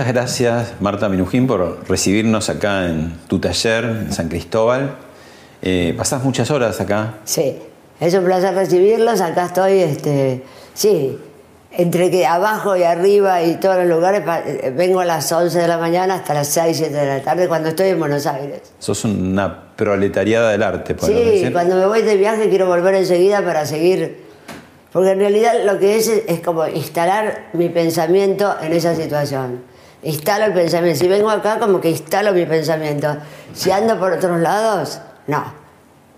Muchas gracias, Marta Minujín, por recibirnos acá en tu taller en San Cristóbal. Eh, pasás muchas horas acá. Sí, es un placer recibirlos. Acá estoy, este, sí, entre que abajo y arriba y todos los lugares, eh, vengo a las 11 de la mañana hasta las 6, 7 de la tarde cuando estoy en Buenos Aires. Sos una proletariada del arte, podemos Sí, decir. cuando me voy de viaje quiero volver enseguida para seguir, porque en realidad lo que es es como instalar mi pensamiento en esa situación. Instalo el pensamiento. Si vengo acá, como que instalo mi pensamiento. Si ando por otros lados, no.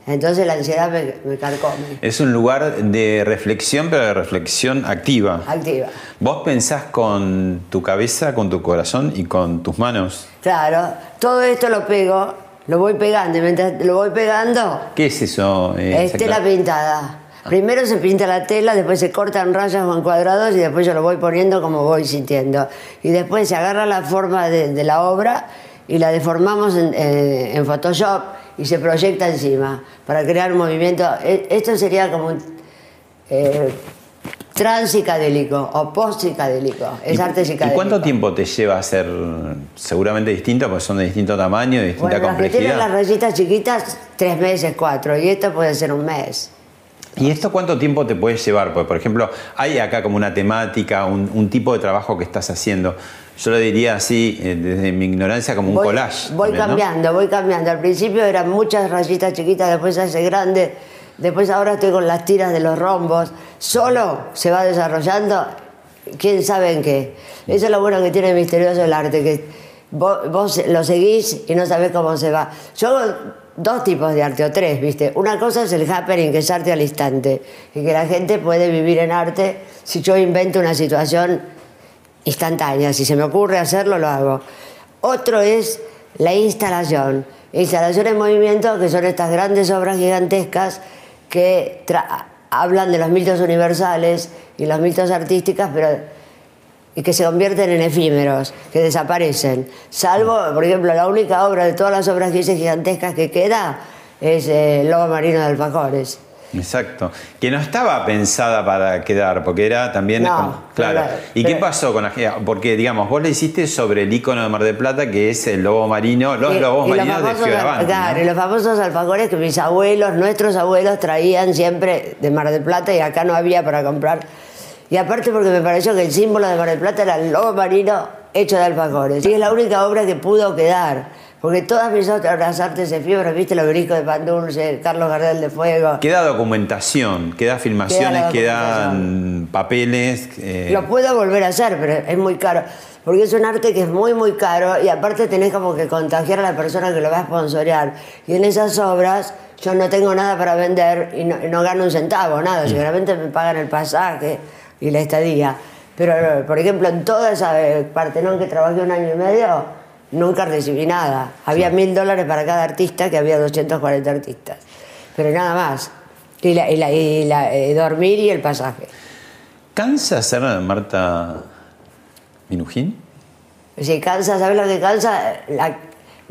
Entonces la ansiedad me, me carcome. Es un lugar de reflexión, pero de reflexión activa. Activa. Vos pensás con tu cabeza, con tu corazón y con tus manos. Claro, todo esto lo pego, lo voy pegando, y mientras lo voy pegando, ¿Qué es eso? eh, es tela exacta- pintada. Primero se pinta la tela, después se cortan rayas o en cuadrados y después yo lo voy poniendo como voy sintiendo. Y después se agarra la forma de, de la obra y la deformamos en, eh, en Photoshop y se proyecta encima para crear movimiento. E- Esto sería como un eh, transpsicadélico o post-psicadélico. Es ¿Y- arte ¿Y psicadélico. cuánto tiempo te lleva a hacer seguramente distinto? Porque son de distinto tamaño, de distinta Bueno, las que tienen complejidad. las rayitas chiquitas, tres meses, cuatro. Y esto puede ser un mes. ¿Y esto cuánto tiempo te puede llevar? Porque, por ejemplo, hay acá como una temática, un, un tipo de trabajo que estás haciendo. Yo lo diría así, eh, desde mi ignorancia, como un voy, collage. Voy también, ¿no? cambiando, voy cambiando. Al principio eran muchas rayitas chiquitas, después se hace grande. Después ahora estoy con las tiras de los rombos. Solo se va desarrollando, quién sabe en qué. Eso es lo bueno que tiene misterioso el arte, que vos, vos lo seguís y no sabés cómo se va. Yo dos tipos de arte, o tres, ¿viste? Una cosa es el happening, que es arte al instante, y que la gente puede vivir en arte si yo invento una situación instantánea. Si se me ocurre hacerlo, lo hago. Otro es la instalación. Instalación en movimiento, que son estas grandes obras gigantescas que hablan de los mitos universales y los mitos artísticos, pero y que se convierten en efímeros, que desaparecen. Salvo, por ejemplo, la única obra de todas las obras que hice gigantescas que queda es eh, El Lobo Marino de Alfajores. Exacto. Que no estaba pensada para quedar, porque era también. No, como- claro. pero- ¿Y qué pero- pasó con la Porque, digamos, vos le hiciste sobre el icono de Mar del Plata, que es el lobo marino, los Y- lobos y los marinos de famosos al- Fioravanti. Claro, ¿no? y los famosos alfajores que mis abuelos, nuestros abuelos traían siempre de Mar del Plata y acá no había para comprar. Y aparte porque me pareció que el símbolo de Mar del Plata era el lobo marino hecho de alfajores. Y es la única obra que pudo quedar. Porque todas mis otras artes efímeras, viste, el obelisco de Pan Dulce, Carlos Gardel de Fuego, Queda documentación, queda filmaciones, Queda quedan papeles. eh, Lo puedo volver a hacer, pero es muy caro. Porque es un arte que es muy, muy caro y aparte tenés como que contagiar a la persona que lo va a sponsorear. Y en esas obras yo no tengo nada para vender y no, no gano un centavo, nada. Seguramente me pagan el pasaje y la estadía. Pero, por ejemplo, en toda esa eh, Partenón que trabajé un año y medio, nunca recibí nada. Había mil dólares para cada artista, que había 240 artistas. Pero nada más. Y, la, y, la- y la- eh, dormir y el pasaje. ¿Cansa ser Marta Minujín? Si cansa, ¿sabes lo que cansa? La,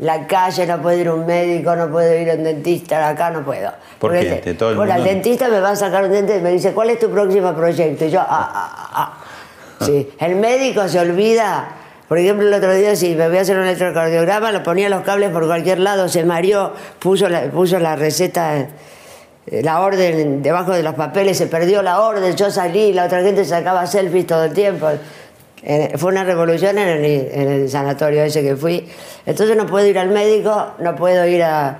la calle, no puedo ir a un médico, no puedo ir a un dentista, acá no puedo. ¿Por Porque qué? el- De todo el bueno, mundo. el dentista me va a sacar un diente y me dice, ¿cuál es tu próximo proyecto? Y yo, ah, ah, ah, ah. Sí. El médico se olvida. Por ejemplo, el otro día, si me voy a hacer un electrocardiograma, lo ponía los cables por cualquier lado, se mareó, puso la, puso la receta, eh, la orden debajo de los papeles, se perdió la orden, yo salí, la otra gente sacaba selfies todo el tiempo. Fue una revolución en el, en el sanatorio ese que fui. Entonces no puedo ir al médico, no puedo ir a,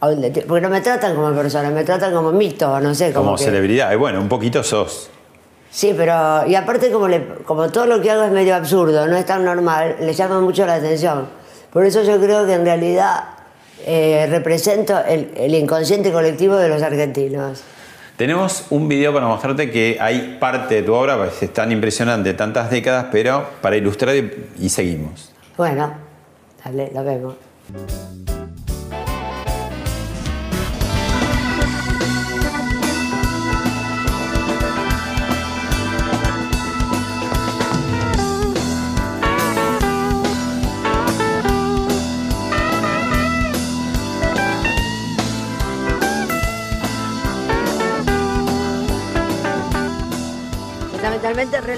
a un porque no me tratan como persona, me tratan como mito, no sé, como, Como que- celebridad. Y bueno, un poquito sos. Sí, pero. Y aparte, como, le- como todo lo que hago es medio absurdo, no es tan normal, le llama mucho la atención. Por eso yo creo que en realidad eh, represento el, el inconsciente colectivo de los argentinos. Tenemos un video para mostrarte que hay parte de tu obra, pues, es tan impresionante, tantas décadas, pero para ilustrar y, y seguimos. Bueno, dale, lo vemos.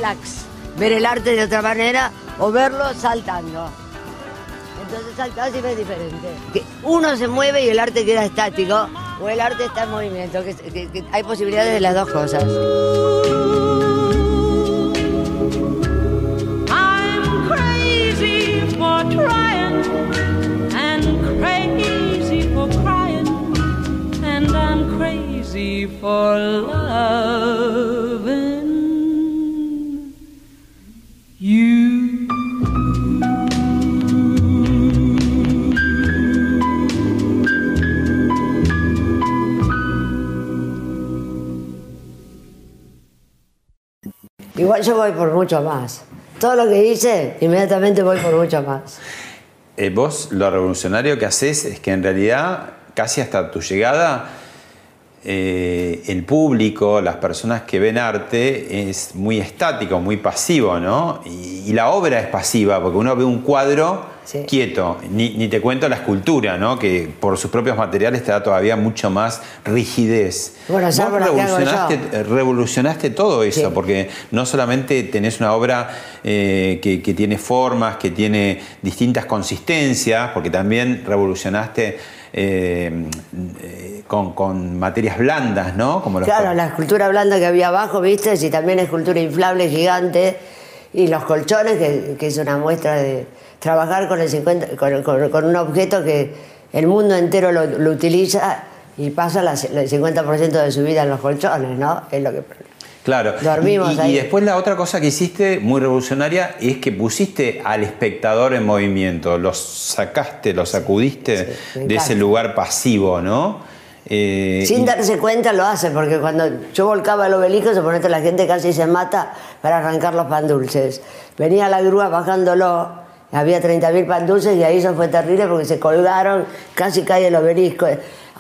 Relax. Ver el arte de otra manera o verlo saltando. Entonces saltás y ves diferente. Que uno se mueve y el arte queda estático o el arte está en movimiento. Que, que- que hay posibilidades de las dos cosas. I'm crazy for trying and crazy for crying and I'm crazy for loving Igual yo voy por mucho más. Todo lo que hice, inmediatamente voy por mucho más. Eh, vos lo revolucionario que haces es que en realidad, casi hasta tu llegada, eh, el público, las personas que ven arte, es muy estático, muy pasivo, ¿no? Y, y la obra es pasiva, porque uno ve un cuadro Sí. quieto. Ni, ni te cuento la escultura, ¿no? Que por sus propios materiales te da todavía mucho más rigidez. Bueno, ¿sabes Vos revolucionaste, eh, revolucionaste todo eso, Sí. porque no solamente tenés una obra eh, que, que tiene formas, que tiene distintas consistencias, porque también revolucionaste eh, con, con materias blandas, ¿no? Como los Claro, la escultura blanda que había abajo, viste, y también escultura inflable gigante. Y los colchones, que, que es una muestra de trabajar con, el 50, con, con- con un objeto que el mundo entero lo, lo utiliza y pasa las- el 50% de su vida en los colchones, ¿no? Es lo que. Claro. Dormimos y, ahí. y después la otra cosa que hiciste, muy revolucionaria, es que pusiste al espectador en movimiento, los sacaste, los sacudiste Sí, de ese lugar pasivo, ¿no? Eh, Sin y- darse cuenta lo hace, porque cuando yo volcaba el obelisco, se ponete la gente casi se mata para arrancar los pan dulces. Venía la grúa bajándolo, había 30.000 pan dulces y ahí eso fue terrible porque se colgaron, casi cae el obelisco.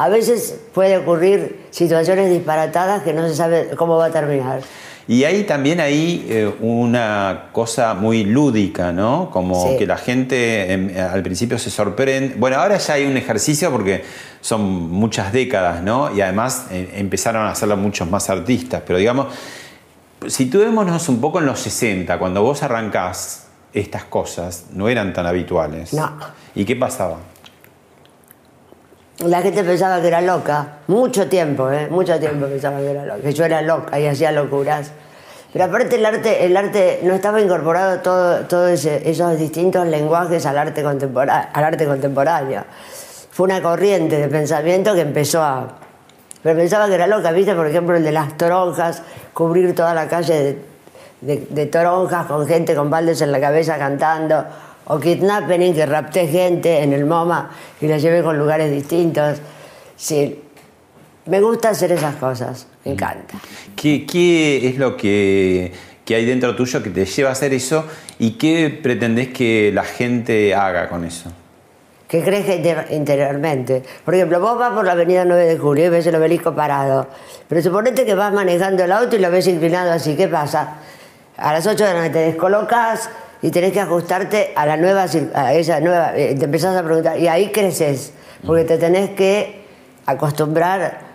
A veces puede ocurrir situaciones disparatadas que no se sabe cómo va a terminar. Y hay también ahí eh, una cosa muy lúdica, ¿no? Como Sí. que la gente em, al principio se sorprende. Bueno, ahora ya hay un ejercicio porque son muchas décadas, ¿no? Y además eh, empezaron a hacerlo muchos más artistas. Pero digamos, situémonos un poco en los 60, cuando vos arrancás estas cosas, no eran tan habituales. No. ¿Y qué pasaba? La gente pensaba que era loca, mucho tiempo, ¿eh? mucho tiempo pensaba que era loca, que yo era loca y hacía locuras. Pero aparte el arte, el arte no estaba incorporado todo, todos esos distintos lenguajes al arte, al arte contemporáneo. Fue una corriente de pensamiento que empezó a... Pero pensaba que era loca, ¿viste? Por ejemplo, el de las toronjas, cubrir toda la calle de, de- de toronjas con gente con baldes en la cabeza cantando. O kidnapping, que rapté gente en el MoMA y la llevé con lugares distintos. Sí, me gusta hacer esas cosas, me encanta. ¿Qué, qué es lo que, que hay dentro tuyo que te lleva a hacer eso y qué pretendés que la gente haga con eso? que crezca inter- interiormente. Por ejemplo, vos vas por la avenida 9 de julio y ves el obelisco parado, pero suponete que vas manejando el auto y lo ves inclinado así, ¿qué pasa? A las 8 de la noche te descolocas y tenés que ajustarte a la nueva, a esa nueva, eh, te empezás a preguntar, y ahí creces, porque te tenés que acostumbrar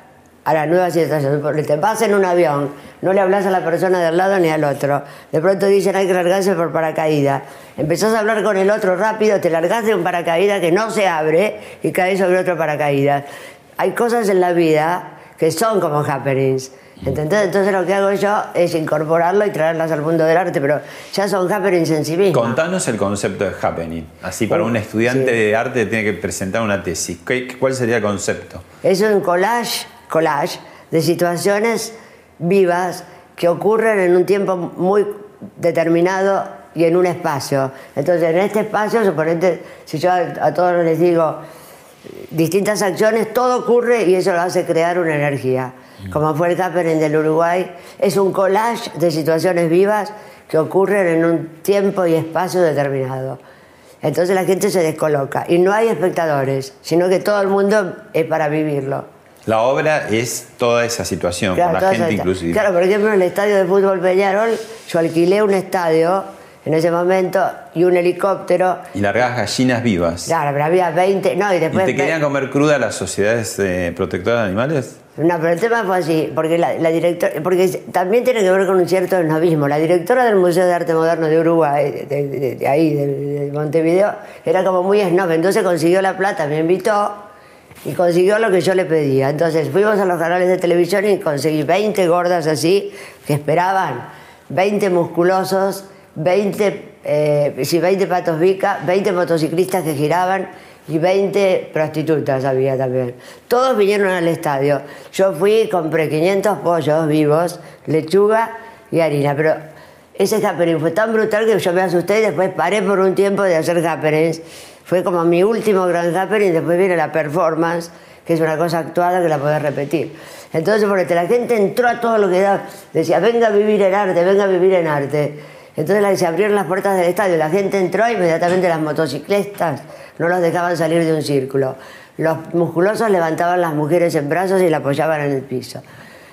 a la nueva situación. Porque te vas en un avión, no le hablas a la persona del lado ni al otro. De pronto dicen hay que largarse por paracaídas. Empezás a hablar con el otro rápido, te largás de un paracaídas que no se abre y caes sobre otro paracaídas. Hay cosas en la vida que son como happenings. ¿Entendés? Entonces lo que hago yo es incorporarlo y traerlas al mundo del arte, pero ya son happenings en sí mismos. Contanos el concepto de happening. Así, para un estudiante sí. de arte tiene que presentar una tesis. ¿Qué- ¿Cuál sería el concepto? Es un collage, collage de situaciones vivas que ocurren en un tiempo muy determinado y en un espacio. Entonces, en este espacio, suponete, si yo a, a todos les digo distintas acciones, todo ocurre y eso lo hace crear una energía. Como fue el Happening del Uruguay, es un collage de situaciones vivas que ocurren en un tiempo y espacio determinado. Entonces la gente se descoloca y no hay espectadores, sino que todo el mundo es para vivirlo. La obra es toda esa situación, Claro, con la gente inclusive. Claro, por ejemplo, en el estadio de fútbol Peñarol, yo alquilé un estadio en ese momento y un helicóptero. Y largas gallinas vivas. Claro, pero había 20, no, y ¿Y después... te querían comer cruda las sociedades eh, protectoras de animales? No, pero el tema fue así, porque la, la directora, porque también tiene que ver con un cierto esnovismo. La directora del Museo de Arte Moderno de Uruguay, de, de- de ahí, de, de Montevideo, era como muy snob, entonces consiguió la plata, me invitó y consiguió lo que yo le pedía. Entonces fuimos a los canales de televisión y conseguí 20 gordas así, que esperaban, 20 musculosos, 20, eh, sí, 20 patos bica, 20 motociclistas que giraban y 20 prostitutas había también. Todos vinieron al estadio. Yo fui compré 500 pollos vivos, lechuga y harina, pero ese happening fue tan brutal que yo me asusté y después paré por un tiempo de hacer happenings. Fue como mi último gran happening, después viene la performance, que es una cosa actuada que la podés repetir. Entonces, porque la gente entró a todo lo que da, decía, venga a vivir en arte, venga a vivir en arte. Entonces se abrieron las puertas del estadio, la gente entró, inmediatamente las motocicletas no los dejaban salir de un círculo. Los musculosos levantaban las mujeres en brazos y la apoyaban en el piso.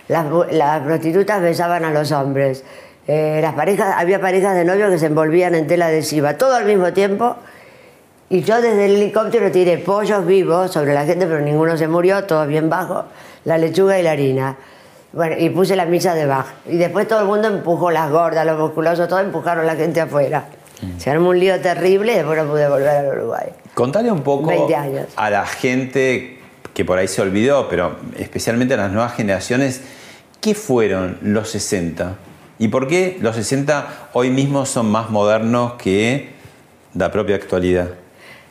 Las, las prostitutas besaban a los hombres. Eh, las parejas, había parejas de novios que se envolvían en tela adhesiva, todo al mismo tiempo. Y yo desde el helicóptero tiré pollos vivos sobre la gente, pero ninguno se murió, todos bien bajos, la lechuga y la harina. Bueno, y puse la misa de Bach. Y después todo el mundo empujó las gordas, los musculosos, todos empujaron a la gente afuera. Se armó un lío terrible y después no pude volver al Uruguay. Contale un poco 20 años. a la gente que por ahí se olvidó, pero especialmente a las nuevas generaciones, ¿qué fueron los 60? ¿Y por qué los 60 hoy mismo son más modernos que la propia actualidad?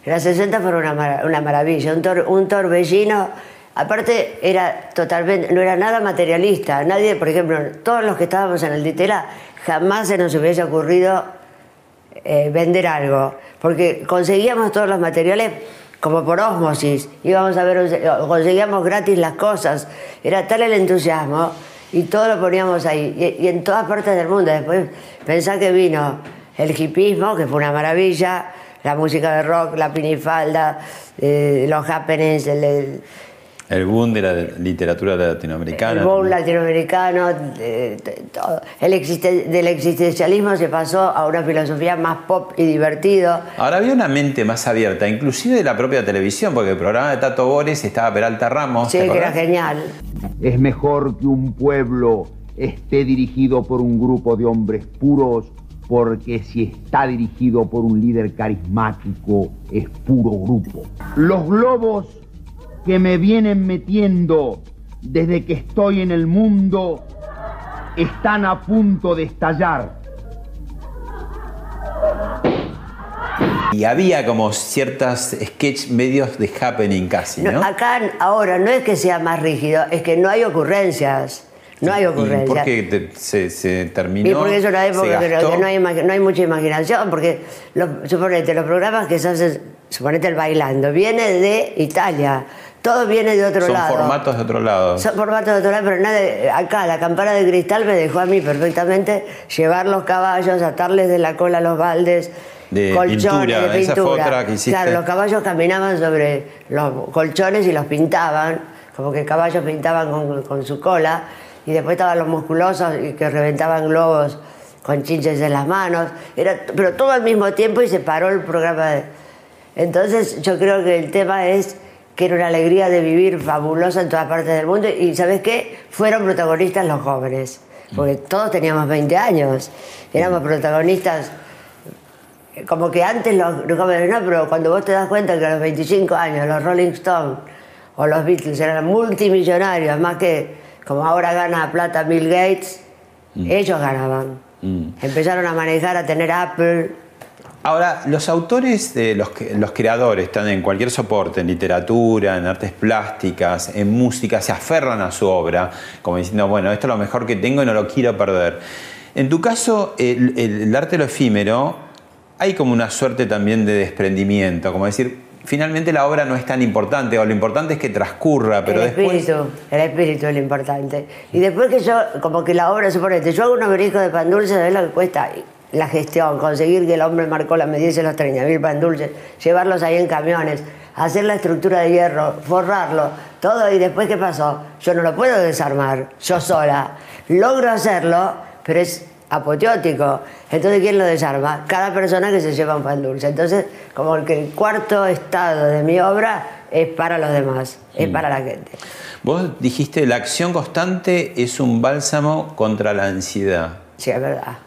Los 60 fueron una, mara- una maravilla, un, tor- un torbellino. Aparte, era totalmente, no era nada materialista. Nadie, por ejemplo, todos los que estábamos en el Ditela, jamás se nos hubiese ocurrido eh, vender algo. Porque conseguíamos todos los materiales como por ósmosis. Íbamos a ver, conseguíamos gratis las cosas. Era tal el entusiasmo y todo lo poníamos ahí. Y, en todas partes del mundo. Después pensá que vino el hipismo, que fue una maravilla, la música de rock, la pinifalda, eh, los happenings, el, El boom de la literatura latinoamericana. el boom también. latinoamericano, de- de- todo. El existen- del existencialismo se pasó a una filosofía más pop y divertido. Ahora había una mente más abierta, inclusive de la propia televisión, porque el programa de Tato Bores estaba Peralta Ramos. Sí, ¿te que era genial. Es mejor que un pueblo esté dirigido por un grupo de hombres puros, porque si está dirigido por un líder carismático, es puro grupo. Los globos que me vienen metiendo desde que estoy en el mundo están a punto de estallar. Y había como ciertas sketch medios de happening casi, No, ¿no? acá ahora no es que sea más rígido, es que no hay ocurrencias. No hay ¿Y ocurrencias. por qué te- se, se terminó? Y porque es una época que, que no, hay, imag- no hay mucha imaginación, porque los, suponete, los programas que se hacen, suponete el bailando, viene de Italia, todo viene de otro Son lado. formatos de otro lado. Son formatos de otro lado, pero nada, acá la campana de cristal me dejó a mí perfectamente llevar los caballos, atarles de la cola a los baldes, De colchones pintura, de esa fue pintura. otra que hiciste. Claro, los caballos caminaban sobre los colchones y los pintaban, como que caballos pintaban con, con su cola, y después estaban los musculosos y que reventaban globos con chinches en las manos, era, pero todo al mismo tiempo y se paró el programa. de- Entonces yo creo que el tema es que era una alegría de vivir fabulosa en todas partes del mundo y ¿sabes qué? Fueron protagonistas los jóvenes, porque todos teníamos 20 años, éramos protagonistas como que antes los, los jóvenes no, pero cuando vos te das cuenta que a los 25 años los Rolling Stones o los Beatles eran multimillonarios, más que como ahora gana plata Bill Gates, ellos ganaban. Mm. Empezaron a manejar, a tener Apple. Ahora, los autores, de los, los creadores, están en cualquier soporte, en literatura, en artes plásticas, en música, se aferran a su obra, como diciendo, bueno, esto es lo mejor que tengo y no lo quiero perder. En tu caso, el, el- el arte lo efímero, hay como una suerte también de desprendimiento, como decir, finalmente la obra no es tan importante, o lo importante es que transcurra, pero el después... espíritu, el espíritu es lo importante. Y después que yo, como que la obra, suponete, yo hago unos beriscos de pan dulce, ¿sabes lo que cuesta? La gestión, conseguir que el hombre marcó la medida de los 30.000 pan dulces, llevarlos ahí en camiones, hacer la estructura de hierro, forrarlo, todo, y después ¿qué pasó? Yo no lo puedo desarmar, yo sola. Logro hacerlo, pero es apoteótico. Entonces, ¿quién lo desarma? Cada persona que se lleva un pan dulce. Entonces, como que el cuarto estado de mi obra es para los demás, es para la gente. Vos dijiste, la acción constante es un bálsamo contra la ansiedad. Sí, es verdad.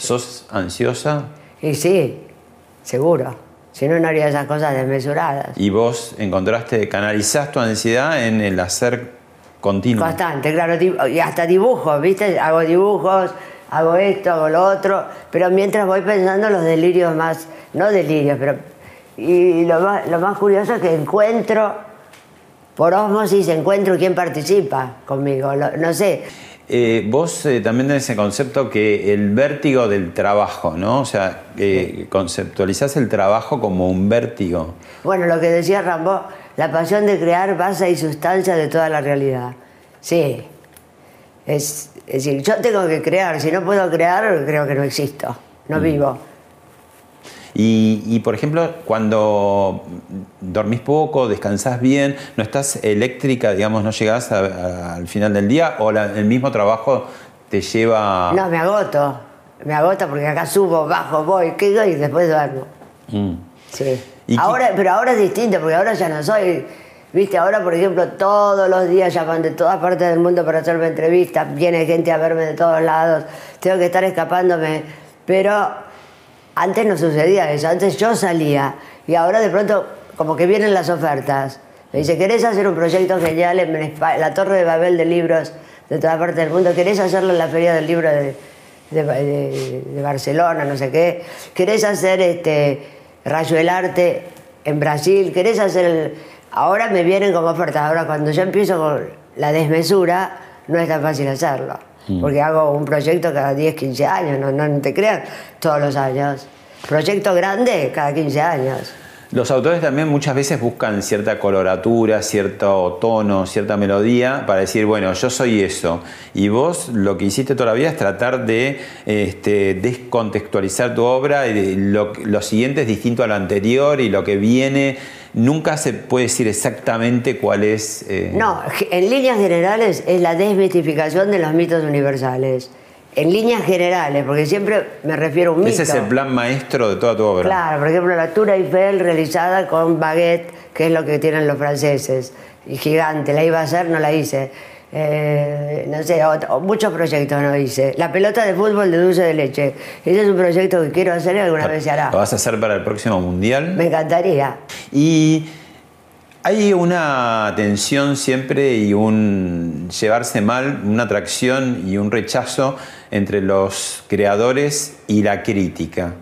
¿Sos ansiosa? Y sí, seguro. Si no, no haría esas cosas desmesuradas. Y vos encontraste, canalizás tu ansiedad en el hacer continuo. Constante, claro. Y hasta dibujos, ¿viste? Hago dibujos, hago esto, hago lo otro. Pero mientras voy pensando los delirios más, no delirios, pero... Y lo más, lo más curioso es que encuentro, por osmosis, encuentro quién participa conmigo. No sé, Eh, vos eh, también tenés el concepto que el vértigo del trabajo, ¿no? O sea, eh, conceptualizás el trabajo como un vértigo. Bueno, lo que decía Rambo, la pasión de crear base y sustancia de toda la realidad. Sí. Es, es decir, yo tengo que crear. Si no puedo crear, creo que no existo. No vivo. Y, y, por ejemplo, cuando dormís poco, descansás bien, no estás eléctrica, digamos, no llegás a- a- al final del día, o la- el mismo trabajo te lleva... No, me agoto. Me agoto porque acá subo, bajo, voy, qué y después duermo. Mm. Sí. ¿Y qué- Ahora, pero ahora es distinto, porque ahora ya no soy. Viste, ahora, por ejemplo, todos los días llaman de todas partes del mundo para hacerme entrevistas, viene gente a verme de todos lados, tengo que estar escapándome. Pero antes no sucedía eso, antes yo salía y ahora de pronto, como que vienen las ofertas. Me dice, ¿querés hacer un proyecto genial en la Torre de Babel de libros de todas partes del mundo? ¿Querés hacerlo en la Feria del Libro de Barcelona, no sé qué? ¿Querés hacer este Rayo del Arte en Brasil? ¿Querés hacer el... Ahora me vienen como ofertas. Ahora cuando yo empiezo con la desmesura, no es tan fácil hacerlo. Porque hago un proyecto cada 10, 15 años, no, no te creas, todos los años. Proyecto grande cada 15 años. Los autores también muchas veces buscan cierta coloratura, cierto tono, cierta melodía para decir, bueno, yo soy eso. Y vos lo que hiciste toda la vida es tratar de este, descontextualizar tu obra y lo, lo siguiente es distinto a lo anterior y lo que viene nunca se puede decir exactamente cuál es... eh, No, en líneas generales es la desmitificación de los mitos universales. En líneas generales, porque siempre me refiero a un mito. Ese es el plan maestro de toda tu obra. Claro, por ejemplo, la Tour Eiffel realizada con baguette, que es lo que tienen los franceses, y gigante, la iba a hacer, no la hice. Eh, no sé, muchos proyectos no hice. La pelota de fútbol de dulce de leche, ese es un proyecto que quiero hacer y alguna vez se hará. ¿Lo vas a hacer para el próximo mundial? Me encantaría. Y hay una tensión siempre y un llevarse mal, una atracción y un rechazo entre los creadores y la crítica.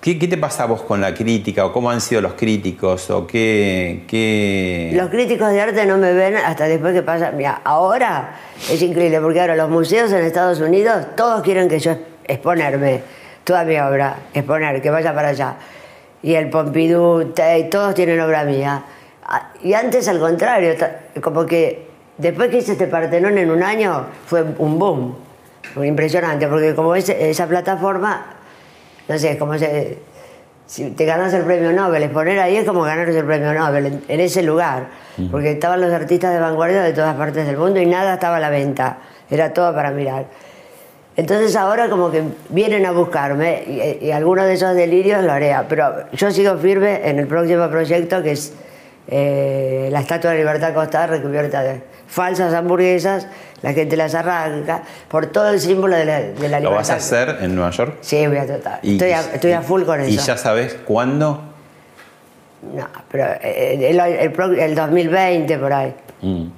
¿Qué, qué te pasa a vos con la crítica? ¿O cómo han sido los críticos? ¿O qué...? qué... Los críticos de arte no me ven hasta después que pasa. Mira, ahora es increíble porque ahora los museos en Estados Unidos todos quieren que yo exponerme toda mi obra, exponer, que vaya para allá. Y el Pompidou, todos tienen obra mía. Ah, Y antes al contrario, como que después que hice este Partenón en un año fue un boom, impresionante, porque como es esa plataforma, no sé, como se, si te ganas el premio Nobel, exponer ahí es como ganarse el premio Nobel, en, en ese lugar, porque estaban los artistas de vanguardia de todas partes del mundo y nada estaba a la venta, era todo para mirar. Entonces ahora como que vienen a buscarme y, y algunos de esos delirios lo haré, pero yo sigo firme en el próximo proyecto que es eh, la Estatua de Libertad Costada recubierta de falsas hamburguesas, la gente las arranca, por todo el símbolo de la, de la libertad. ¿Lo vas a hacer en Nueva York? Sí, voy a tratar. Y- Estoy a, estoy a full con eso. ¿Y ya sabes cuándo? No, pero eh, el, el el 2020 por ahí.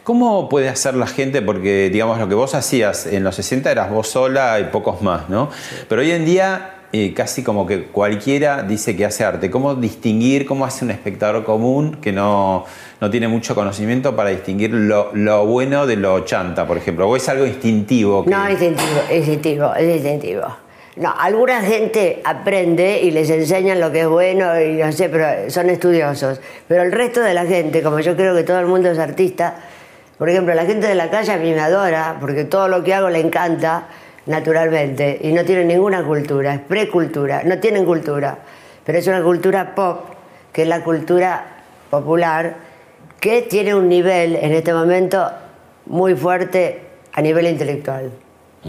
¿Cómo puede hacer la gente? Porque, digamos, lo que vos hacías en los 60 eras vos sola y pocos más, ¿no? Pero hoy en día casi como que cualquiera dice que hace arte. ¿Cómo distinguir, cómo hace un espectador común que no, no tiene mucho conocimiento para distinguir lo, bueno de lo chanta, por ejemplo? ¿O es algo instintivo? que- No, instintivo, instintivo, es instintivo. No, alguna gente aprende y les enseñan lo que es bueno y no sé, pero son estudiosos. Pero el resto de la gente, como yo creo que todo el mundo es artista, por ejemplo, la gente de la calle a mí me adora porque todo lo que hago le encanta naturalmente y no tienen ninguna cultura, es precultura, no tienen cultura, pero es una cultura pop, que es la cultura popular, que tiene un nivel en este momento muy fuerte a nivel intelectual.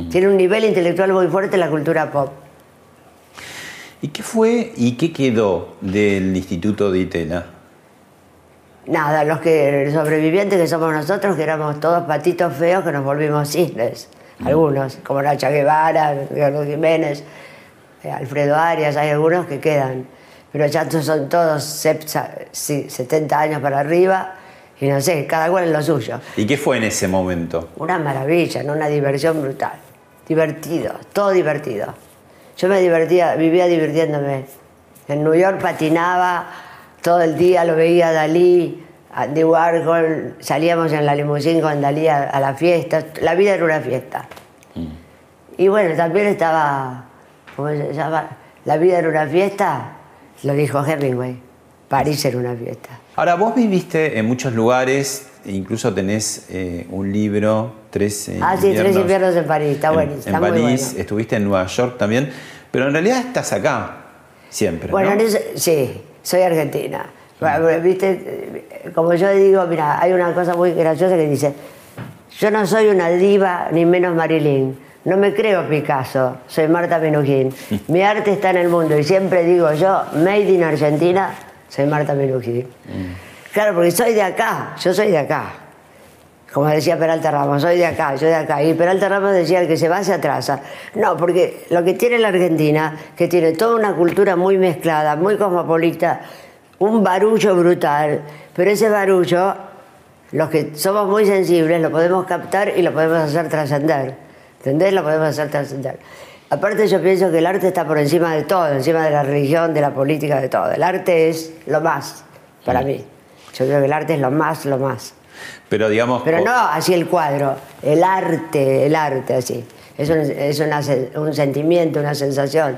Tiene un nivel intelectual muy fuerte la cultura pop. ¿Y qué fue y qué quedó del Instituto de Itela? Nada, los que sobrevivientes que somos nosotros, que éramos todos patitos feos, que nos volvimos cisnes. Algunos, como Nacha Guevara, Ricardo Jiménez, eh, Alfredo Arias, hay algunos que quedan. Pero ya son todos sepsa- sí, 70 años para arriba y no sé, cada cual en lo suyo. ¿Y qué fue en ese momento? Una maravilla, ¿no? una diversión brutal. Divertido, todo divertido. Yo me divertía, vivía divirtiéndome. En New York patinaba todo el día, lo veía a Dalí, a Andy Warhol, salíamos en la limusín con Dalí a, a la fiesta. La vida era una fiesta. Y bueno, también estaba, ¿cómo se llama? La vida era una fiesta, lo dijo Hemingway. París era una fiesta. Ahora, vos viviste en muchos lugares, incluso tenés eh, un libro, Tres eh, Ah, sí, Tres inviernos en París, está en- buenísimo, En está muy París, bueno. estuviste en Nueva York también, pero en realidad estás acá, siempre, Bueno, ¿no? en ese- sí, soy argentina. Viste, eh, como yo digo, mira, hay una cosa muy graciosa que dice, yo no soy una diva ni menos Marilyn, no me creo Picasso, soy Marta Minujín. Mi arte está en el mundo y siempre digo yo, made in Argentina, soy Marta Minujín. Claro, porque soy de acá, yo soy de acá. Como decía Peralta Ramos, soy de acá, soy de acá. Y Peralta Ramos decía el que se va se atrasa. No, porque lo que tiene la Argentina, que tiene toda una cultura muy mezclada, muy cosmopolita, un barullo brutal, pero ese barullo, los que somos muy sensibles, lo podemos captar y lo podemos hacer trascender. ¿Entendés? Lo podemos hacer trascender. Aparte yo pienso que el arte está por encima de todo, encima de la religión, de la política, de todo. El arte es lo más, para mí. Yo creo que el arte es lo más, lo más. Pero digamos, Pero no así el cuadro, el arte, el arte así. Es un, es una un sentimiento, una sensación.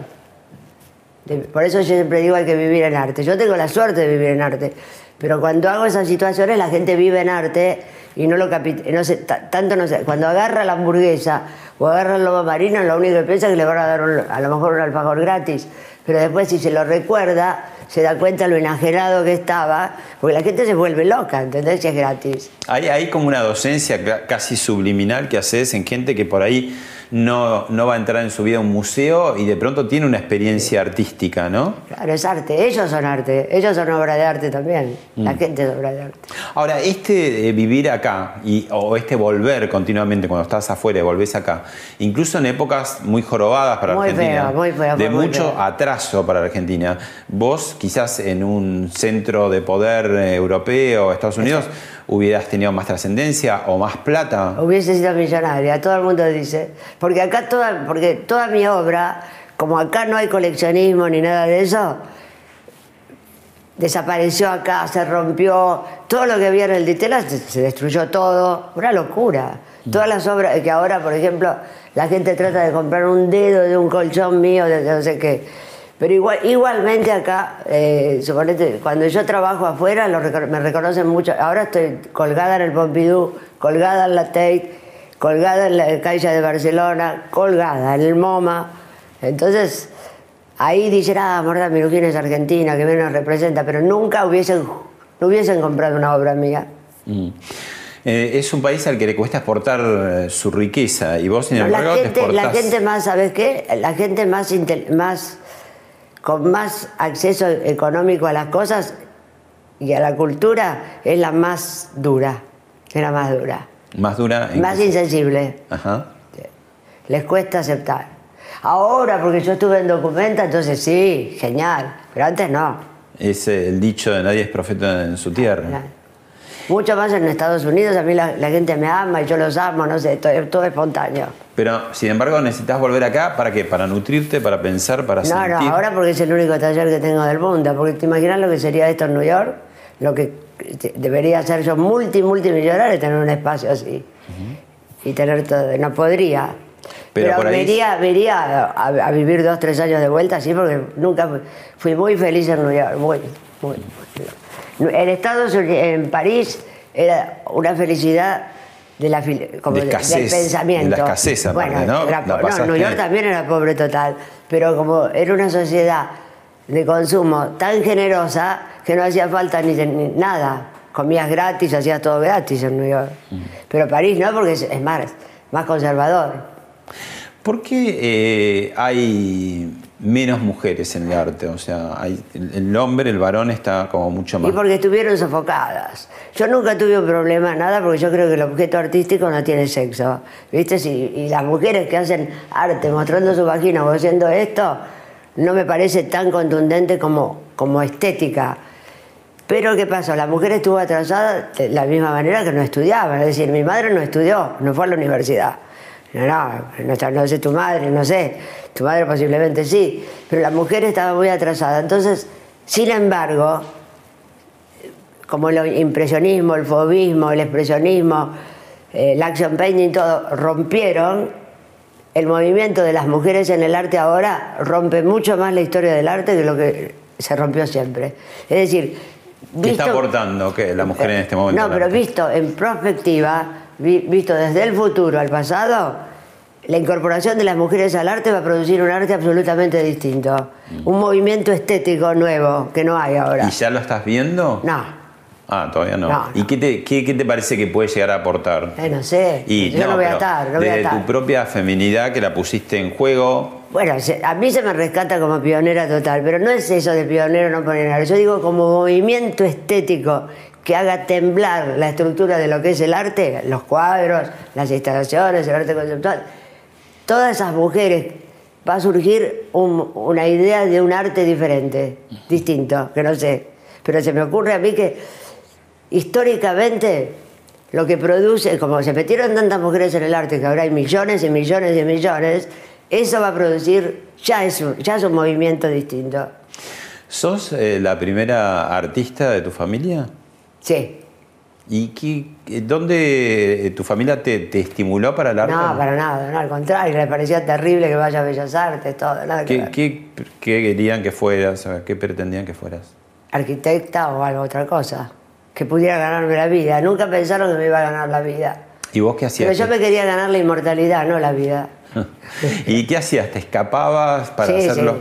Por eso yo siempre digo hay que vivir en arte. Yo tengo la suerte de vivir en arte, pero cuando hago esas situaciones la gente vive en arte y no lo capita, no sé, ta- tanto no sé. Cuando agarra la hamburguesa o agarra el lobo marino, lo único que piensa es que le van a dar a lo mejor un alfajor gratis. Pero después si se lo recuerda, se da cuenta lo enajenado que estaba, porque la gente se vuelve loca, ¿entendés? Si es gratis. hay, hay como una docencia ca- casi subliminal que haces en gente que por ahí no, no va a entrar en su vida a un museo y de pronto tiene una experiencia artística, ¿no? Claro, es arte. Ellos son arte. Ellos son obra de arte también. La gente es obra de arte. Ahora, este eh, vivir acá y, o este volver continuamente cuando estás afuera y volvés acá, incluso en épocas muy jorobadas para Muy Argentina, feo, muy feo, de muy mucho atraso para Argentina, vos quizás en un centro de poder eh, europeo, Estados Unidos, hubieras tenido más trascendencia o más plata. Hubiese sido millonaria, todo el mundo dice. Porque acá toda, porque toda mi obra, como acá no hay coleccionismo ni nada de eso, desapareció acá, se rompió, todo lo que había en el Ditela se, se destruyó todo, una locura. Todas las obras, que ahora, por ejemplo, la gente trata de comprar un dedo de un colchón mío, de no sé qué. Pero igual, igualmente acá, eh, suponete, cuando yo trabajo afuera, lo recono- me reconocen mucho. Ahora estoy colgada en el Pompidou, colgada en la Tate, colgada en la calle de Barcelona, colgada en el MoMA. Entonces, ahí dicen, ah, Marta Minujín es argentina, que bien nos representa, pero nunca hubiesen, no hubiesen comprado una obra mía. Mm. Eh, es un país al que le cuesta exportar eh, su riqueza y vos, sin embargo, la, te gente, exportás. la gente más, ¿sabes qué? La gente más, más con más acceso económico a las cosas y a la cultura es la más dura, es la más dura, más dura. en más insensible. Ajá. Les cuesta aceptar. Ahora, porque yo estuve en Documenta, entonces sí, genial, pero antes no. Es el dicho de nadie es profeta en su tierra. Mucho más en Estados Unidos, a mí la, la gente me ama y yo los amo, no sé, todo, todo espontáneo. Pero, sin embargo, necesitas volver acá, ¿para qué? ¿Para nutrirte, para pensar, para No, sentir? no, ahora porque es el único taller que tengo del mundo. Porque te imaginas lo que sería esto en New York, lo que debería ser yo multi, multimillonario, tener un espacio así. Y tener todo. No podría. Pero Pero, por ahí- me iría, me iría a, a vivir dos, tres años de vuelta, sí, porque nunca fui, fui muy feliz en New York. Muy, muy. muy. En Estados Unidos, en París, era una felicidad de la como De escasez, del pensamiento. de la escasez, aparte, bueno, ¿no? era La no, New York también era pobre total, pero como era una sociedad de consumo tan generosa que no hacía falta ni, ni nada. Comías gratis, hacías todo gratis en New York. Mm. Pero París no, porque es, es más, más conservador. ¿Por qué eh, hay menos mujeres en el arte? O sea, hay, el, hombre, el varón está como mucho más... Y porque estuvieron sofocadas. Yo nunca tuve un problema, nada, porque yo creo que el objeto artístico no tiene sexo. ¿Viste? Si- y las mujeres que hacen arte mostrando su vagina o haciendo esto, no me parece tan contundente como, como estética. Pero ¿qué pasó? La mujer estuvo atrasada de la misma manera que no estudiaba. Es decir, mi madre no estudió, no fue a la universidad. No, no, no, sé tu madre, no sé. Tu madre posiblemente sí. Pero la mujer estaba muy atrasada. Entonces, sin embargo, como el impresionismo, el fobismo, el expresionismo, eh, el action painting, todo, rompieron, el movimiento de las mujeres en el arte ahora rompe mucho más la historia del arte que lo que se rompió siempre. Es decir, ¿Qué está aportando ¿qué, la mujer en este momento? no, pero arte? visto en perspectiva, visto desde el futuro al pasado, la incorporación de las mujeres al arte va a producir un arte absolutamente distinto. Un movimiento estético nuevo que no hay ahora. ¿Y ya lo estás viendo? No, Ah, todavía no. No, ¿Y no. qué te, qué, qué te parece que puede llegar a aportar? eh, no sé. Y yo no, voy a estar, no voy a desde estar. tu propia feminidad que la pusiste en juego, Bueno, a mí se me rescata como pionera total, pero no es eso de pionero no pionera. Yo digo como movimiento estético que haga temblar la estructura de lo que es el arte, los cuadros, las instalaciones, el arte conceptual. Todas esas mujeres va a surgir un- una idea de un arte diferente, distinto, que no sé. Pero se me ocurre a mí que históricamente lo que produce, como se metieron tantas mujeres en el arte, que ahora hay millones y millones y millones, eso va a producir, ya es un, ya es un movimiento distinto. ¿sos eh, la primera artista de tu familia? Sí. ¿Y qué, eh, dónde eh, tu familia te, te estimuló para el arte? No, para nada, no, al contrario, le parecía terrible que vaya a Bellas Artes, todo, nada que ¿Qué, ver. qué- qué querían que fueras? ¿Qué pretendían que fueras? Arquitecta o algo, otra cosa, que pudiera ganarme la vida. Nunca pensaron que me iba a ganar la vida. ¿Y vos qué hacías? Pero yo me quería ganar la inmortalidad, no la vida. ¿Y qué hacías? ¿Te escapabas para Sí, hacerlo?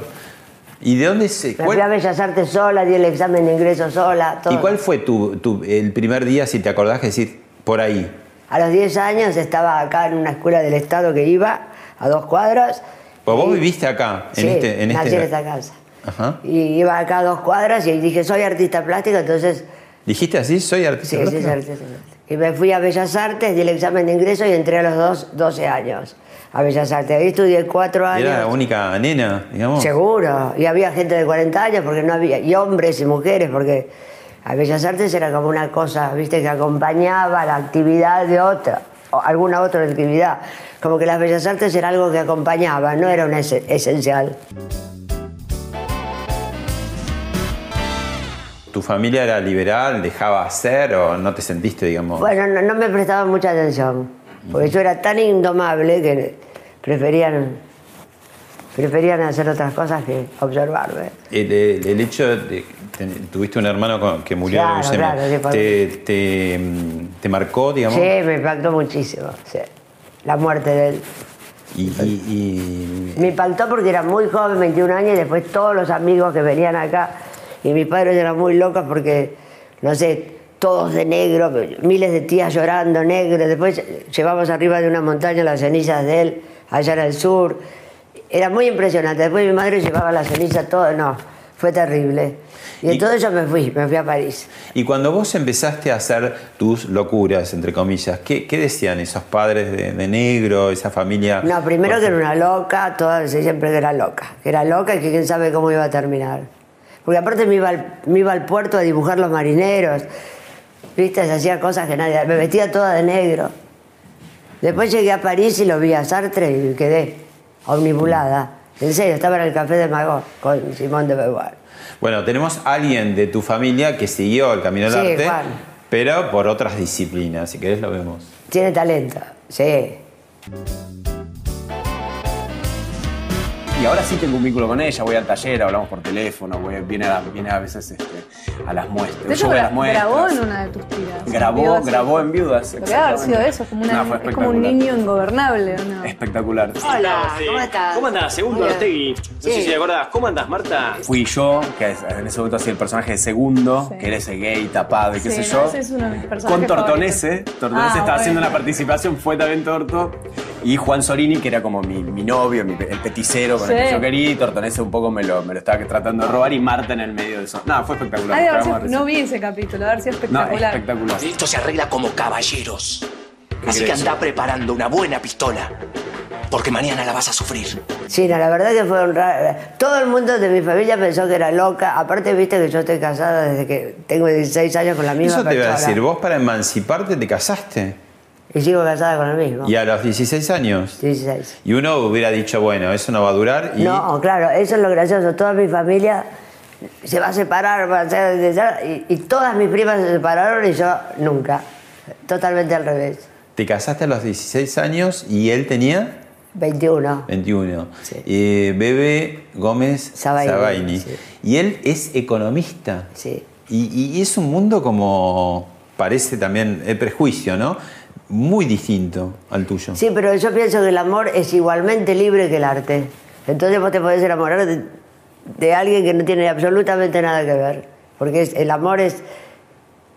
¿Y de dónde se.? Me cuál- fui a Bellas Artes sola, di el examen de ingreso sola, todo. ¿Y cuál fue tu, tu- el primer día, si te acordás, que decir por ahí? A los 10 años estaba acá en una escuela del Estado que iba a dos cuadras. Pues vos viviste acá, en sí, este. En nací este en esta casa. Ajá. Y iba acá a dos cuadras y dije, soy artista plástico, entonces... ¿Dijiste así? ¿Soy artista? Sí, sí, plástico? soy artista plástico. Y me fui a Bellas Artes, di el examen de ingreso y entré a los dos, 12 años a Bellas Artes. Ahí estudié cuatro años. Era la única nena, digamos. Seguro. Y había gente de 40 años, porque no había, y hombres y mujeres, porque a Bellas Artes era como una cosa, viste, que acompañaba la actividad de otra, o alguna otra actividad. Como que las Bellas Artes era algo que acompañaba, no era un ese- esencial. ¿Tu familia era liberal, dejaba hacer o no te sentiste, digamos? Bueno, no, no me prestaban mucha atención, porque yo era tan indomable que preferían, preferían hacer otras cosas que observarme. El, el- el hecho de que tuviste un hermano que murió Claro, de claro, sí, te, te, te marcó, digamos? Sí, me impactó muchísimo, sí, la muerte de él. Y, y- y- Me impactó porque era muy joven, 21 años, y después todos los amigos que venían acá, y mis padres eran muy locos porque, no sé, todos de negro, miles de tías llorando negro, después llevamos arriba de una montaña las cenizas de él, allá en el sur, era muy impresionante, después mi madre llevaba las cenizas, todo, no, fue terrible. Y Y- entonces yo me fui, me fui a París. y cuando vos empezaste a hacer tus locuras, entre comillas, ¿qué, qué decían esos padres de, de negro, esa familia? No, primero que era una loca, todas siempre que era loca, que era loca y que quién sabe cómo iba a terminar. Porque aparte me iba al, me iba al puerto a dibujar los marineros, viste, se hacía cosas que nadie, me vestía toda de negro. Después llegué a París y lo vi a Sartre y quedé omnibulada. En serio, estaba en el café de Magot con Simón de Beauvoir. Bueno, tenemos a alguien de tu familia que siguió el camino del Sí, arte, Juan. pero por otras disciplinas. Si querés lo vemos. Tiene talento, sí. Y ahora sí tengo un vínculo con ella, voy al taller, hablamos por teléfono, voy- viene, a, viene a veces este, a las muestras. De hecho, yo voy a gra- las muestras. grabó en una de tus tiras. Grabó, Viudas. grabó en viudas. Debe haber sido eso, como, una- No, fue es como un niño ingobernable, ¿o no? Espectacular. Hola, ¿cómo estás? ¿Cómo andás? Segundo. Ortegui. No sé si te acordás. ¿Cómo andás, Marta? Fui yo, que en ese momento hacía el personaje de segundo, Sí. que era ese gay tapado y qué Sí, sé no, yo. ese es uno de mis con personajes Tortonese. Tortonese Ah, estaba haciendo una participación, fue también Torto. Y Juan Sorini, que era como mi, mi novio, mi- el peticero con el que yo quería. Y Tortonese un poco me lo, me lo estaba tratando de robar. Y Marta en el medio de eso. No, fue espectacular. No vi ese capítulo, de haber sido No, espectacular. Esto se arregla como caballeros. Así que anda preparando una buena pistola. Porque mañana la vas a sufrir. Sí, no, la verdad que fue un raro. Todo el mundo de mi familia pensó que era loca. Aparte, viste que yo estoy casada desde que tengo 16 años con la misma Eso te iba a persona. decir, vos para emanciparte te casaste. Y sigo casada con el mismo. Y a los 16 años. 16. Y uno hubiera dicho, bueno, eso no va a durar. Y No, claro, eso es lo gracioso. Toda mi familia se va a separar, va a hacer, y, y todas mis primas se separaron y yo nunca. Totalmente al revés. te casaste a los 16 años y él tenía 21. 21. Sí. Eh, Bebe Gómez Sabaini, Sabaini. sí. Y él es economista. Sí. Y, y es un mundo como parece también el prejuicio, ¿no? Muy distinto al tuyo. Sí, pero yo pienso que el amor es igualmente libre que el arte. Entonces vos te podés enamorar de, de alguien que no tiene absolutamente nada que ver. Porque es- el amor es...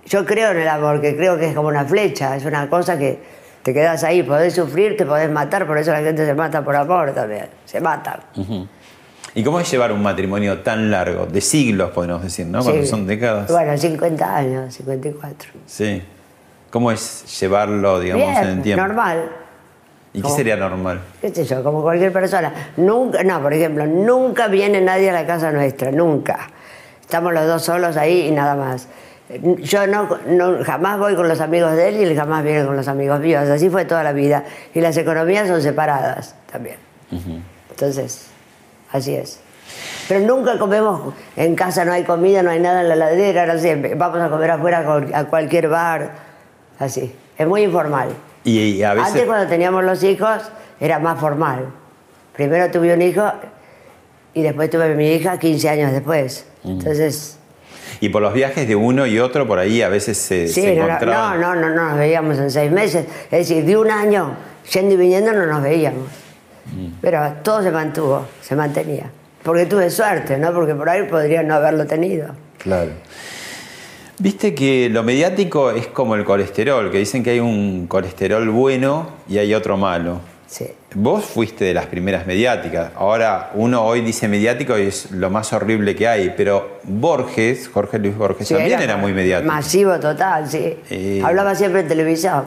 Yo creo en el amor, que creo que es como una flecha, es una cosa que te quedas ahí, podés sufrir, te podés matar, por eso la gente se mata por amor también, se matan. ¿Y cómo es llevar un matrimonio tan largo? De siglos, podemos decir, ¿no? Cuando Sí. son décadas. Bueno, 50 años, 54. Sí. ¿Cómo es llevarlo, digamos, en el Bien, tiempo? normal. ¿Y qué ¿Cómo? sería normal? qué sé yo, como cualquier persona. Nunca, no, por ejemplo, nunca viene nadie a la casa nuestra, nunca. Estamos los dos solos ahí y nada más. Yo no, no- jamás voy con los amigos de él y él jamás viene con los amigos míos. Así fue toda la vida. Y las economías son separadas también. Entonces, así es. Pero nunca comemos en casa, no hay comida, no hay nada en la ladera, no sé, vamos a comer afuera a cualquier bar, así. Es muy informal. Y, y a veces... Antes cuando teníamos los hijos era más formal. Primero tuve un hijo y después tuve mi hija 15 años después. Entonces, Y por los viajes de uno y otro, por ahí a veces se, sí, se no, no, encontraban. no, no, no nos veíamos en seis meses. Es decir, de un año yendo y viniendo no nos veíamos. Pero todo se mantuvo, se mantenía. Porque tuve suerte, ¿no? Porque por ahí podría no haberlo tenido. Claro. Viste que lo mediático es como el colesterol, que dicen que hay un colesterol bueno y hay otro malo. Sí. Vos fuiste de las primeras mediáticas. Ahora uno hoy dice mediático y es lo más horrible que hay. Pero Borges, Jorge Luis Borges, Sí, también era, muy mediático. Masivo total, sí. Eh. Hablaba siempre en televisión.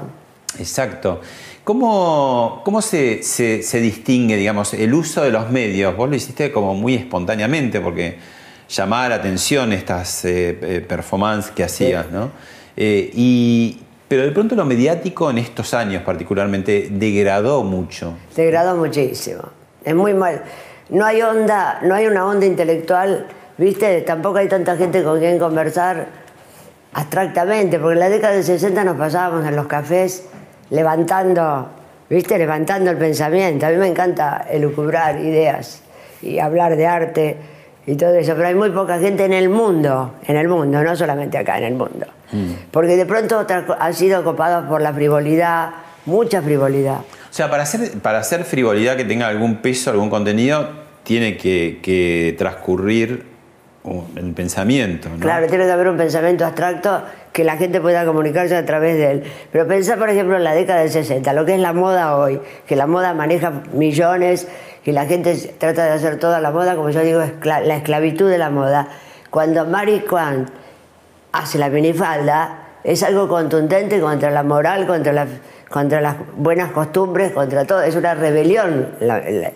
Exacto. ¿Cómo, cómo se, se- se distingue, digamos, el uso de los medios? Vos lo hiciste como muy espontáneamente, porque llamaba la atención estas eh, eh, performances que hacías, ¿no? Eh, y, pero de pronto lo mediático en estos años particularmente degradó mucho. Degradó muchísimo. Es muy mal. No hay onda, no hay una onda intelectual, ¿viste? Tampoco hay tanta gente con quien conversar abstractamente, porque en la década del 60 nos pasábamos en los cafés levantando, ¿viste? Levantando el pensamiento. A mí me encanta elucubrar ideas y hablar de arte y todo eso, pero hay muy poca gente en el mundo, en el mundo, no solamente acá, en el mundo. Porque de pronto otra co- ha sido copado por la frivolidad, mucha frivolidad. O sea, para hacer, para hacer frivolidad que tenga algún peso, algún contenido, tiene que, que transcurrir el pensamiento, ¿no? Claro, tiene que haber un pensamiento abstracto que la gente pueda comunicarse a través de él. Pero pensar, por ejemplo, en la década del 60, lo que es la moda hoy, que la moda maneja millones y la gente trata de hacer toda la moda, como yo digo, la esclavitud de la moda. Cuando Mary Quant hace la minifalda, es algo contundente contra la moral, contra, la- contra las buenas costumbres, contra todo. Es una rebelión. la- la-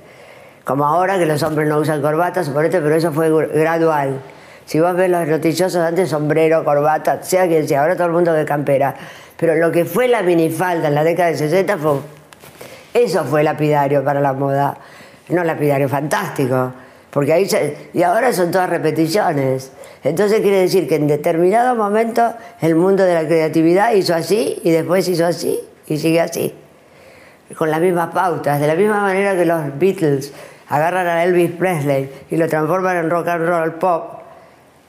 como ahora que los hombres no usan corbatas, suponete, pero eso fue gradual. Si vos ves los noticiosos antes, sombrero, corbata, sea quien sea, ahora todo el mundo de campera. Pero lo que fue la minifalda en la década del 60 fue Eso fue lapidario para la moda. No lapidario, fantástico. Porque ahí se- y ahora son todas repeticiones. Entonces quiere decir que en determinado momento el mundo de la creatividad hizo así y después hizo así y sigue así. Con las mismas pautas, de la misma manera que los Beatles agarran a Elvis Presley y lo transforman en rock and roll pop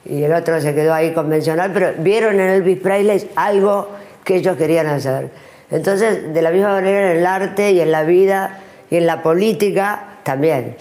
y el otro se quedó ahí convencional, pero vieron en Elvis Presley algo que ellos querían hacer. Entonces, de la misma manera en el arte y en la vida y en la política también.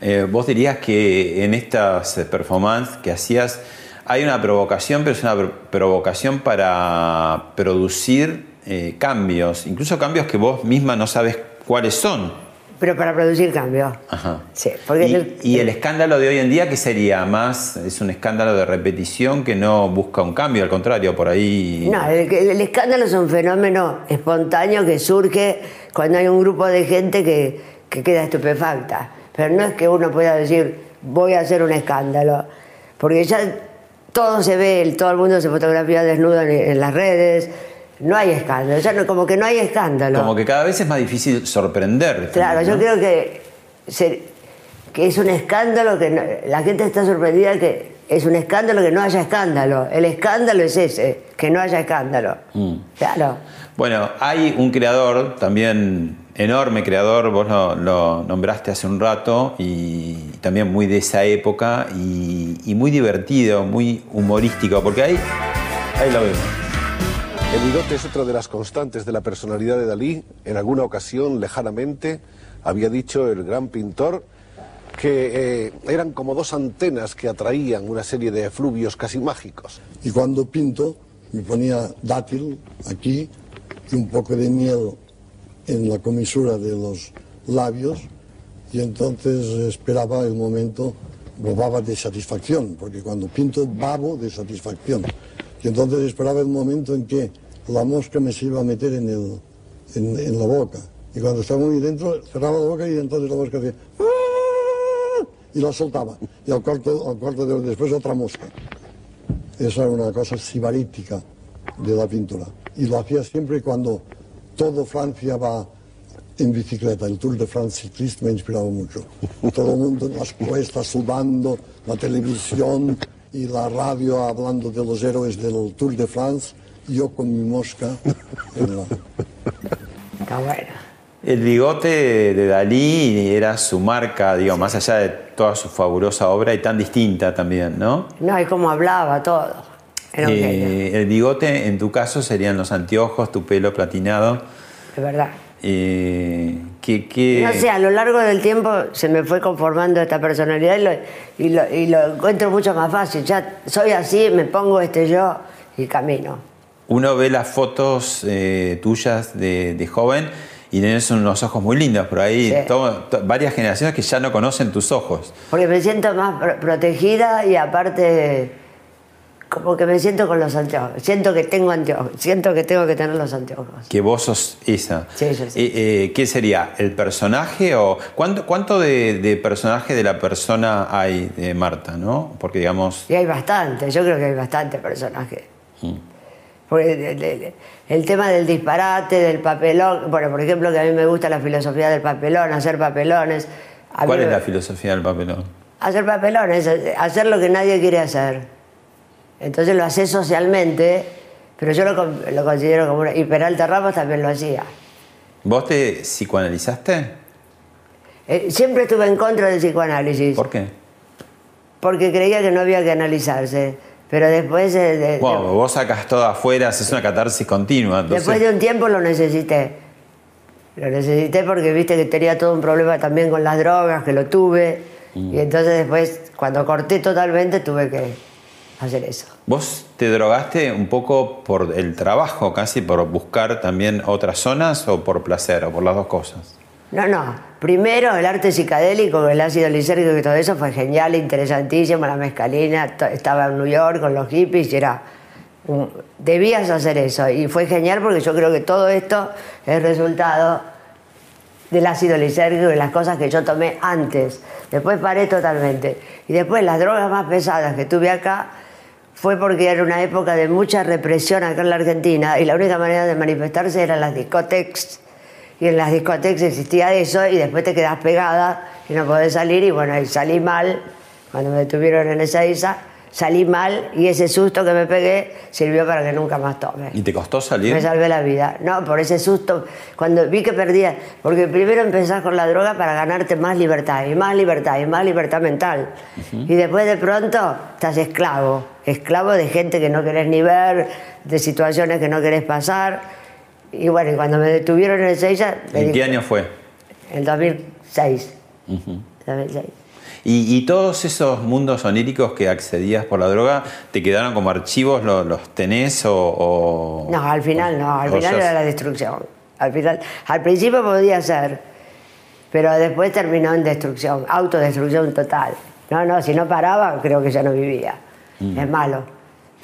Eh, vos dirías que en estas eh, performances que hacías hay una provocación, pero es una pro- provocación para producir eh, cambios, incluso cambios que vos misma no sabes cuáles son. Pero para producir cambio. Ajá. Sí, porque y, el- y el escándalo de hoy en día, ¿qué sería? Más es un escándalo de repetición que no busca un cambio, al contrario, por ahí. No, el, el escándalo es un fenómeno espontáneo que surge cuando hay un grupo de gente que, que queda estupefacta. Pero no es que uno pueda decir, voy a hacer un escándalo. Porque ya todo se ve, todo el mundo se fotografía desnudo en, en las redes. No hay escándalo. Ya no- como que no hay escándalo. Como que cada vez es más difícil sorprender. Claro, yo ¿no? creo que, se- que es un escándalo que no- la gente está sorprendida que es un escándalo que no haya escándalo. El escándalo es ese, que no haya escándalo. Mm. Claro. Bueno, hay un creador, también enorme creador, vos lo, lo nombraste hace un rato, y también muy de esa época, y, y muy divertido, muy humorístico, porque ahí, ahí lo vemos. El bigote es otra de las constantes de la personalidad de Dalí. En alguna ocasión, lejanamente, había dicho el gran pintor que eh, eran como dos antenas que atraían una serie de efluvios casi mágicos. Y cuando pinto, me ponía dátil aquí y un poco de miel en la comisura de los labios y entonces esperaba el momento, bobaba de satisfacción, porque cuando pinto babo de satisfacción. Y entonces esperaba el momento en que la mosca me se iba a meter en, el, en, la boca. Y cuando estaba muy dentro, cerraba la boca y entonces la mosca hacía... "Ah", Y la soltaba. Y al cuarto, al cuarto de hora después otra mosca. Esa era una cosa sibarítica de la pintura. Y lo hacía siempre cuando todo Francia va en bicicleta. El Tour de France Cycliste me inspiraba mucho. Todo el mundo en las cuestas sudando, la televisión y la radio hablando de los héroes del Tour de France. Y yo con mi mosca en la... Está bueno. El bigote de Dalí era su marca, digo, más allá de toda su fabulosa obra y tan distinta también, ¿no? No, y cómo hablaba todo. Era un Eh, el bigote, en tu caso, serían los anteojos, tu pelo platinado. de verdad. Eh, ¿qué, qué- No sé, a lo largo del tiempo se me fue conformando esta personalidad y lo, y lo- y lo encuentro mucho más fácil. Ya soy así, me pongo este yo y camino. Uno ve las fotos eh, tuyas de, de joven y tienes unos ojos muy lindos, por ahí Sí. to- varias generaciones que ya no conocen tus ojos. Porque me siento más pro- protegida y aparte como que me siento con los anteojos. Siento que tengo anteojos, siento que tengo que tener los anteojos. Que vos sos esa. Sí, yo sí. Eh, eh, ¿Qué sería? ¿El personaje o cuánto, cuánto de, de personaje de la persona hay de Marta, no? Porque digamos, Y hay bastante, yo creo que hay bastante personaje. Porque el, el- el tema del disparate, del papelón, bueno, por ejemplo, que a mí me gusta la filosofía del papelón, hacer papelones. A ¿cuál es me- la filosofía del papelón? Hacer papelones, hacer lo que nadie quiere hacer. Entonces lo haces socialmente, pero yo lo, lo considero como una... Y Peralta Ramos también lo hacía. ¿Vos te psicoanalizaste? Eh, siempre estuve en contra del psicoanálisis. ¿Por qué? Porque creía que no había que analizarse. Pero después, eh, de, Bueno, vos sacas todo afuera, haces una catarsis continua. Entonces, después de un tiempo lo necesité. Lo necesité porque viste que tenía todo un problema también con las drogas, que lo tuve. Mm. Y entonces después, cuando corté totalmente, tuve que hacer eso. ¿Vos te drogaste un poco por el trabajo, casi por buscar también otras zonas o por placer o por las dos cosas? No, no. Primero el arte psicadélico, el ácido lisérgico y todo eso fue genial, interesantísimo. La mezcalina, estaba en New York con los hippies y era. un- debías hacer eso. Y fue genial porque yo creo que todo esto es resultado del ácido lisérgico y las cosas que yo tomé antes. Después paré totalmente. Y después las drogas más pesadas que tuve acá fue porque era una época de mucha represión acá en la Argentina y la única manera de manifestarse eran las discotecas. Y en las discotecas existía eso y después te quedás pegada y no podés salir y bueno, ahí salí mal, cuando me detuvieron en esa isla, salí mal y ese susto que me pegué sirvió para que nunca más tome. ¿Y te costó salir? Me salvé la vida. No, por ese susto, cuando vi que perdía, porque primero empezás con la droga para ganarte más libertad, y más libertad, y más libertad mental. Y después de pronto estás esclavo, esclavo de gente que no querés ni ver, de situaciones que no querés pasar. Y bueno, y cuando me detuvieron en me ¿En qué año fue? En 2006. Ujú. 2006. Y, y todos esos mundos oníricos que accedías por la droga, ¿te quedaron como archivos? ¿Los, los tenés o, o- No, al final no, al final era la destrucción. Al, final, al principio podía ser, pero después terminó en destrucción, autodestrucción total. No, no, si no paraba, creo que ya no vivía. Mm. Es malo.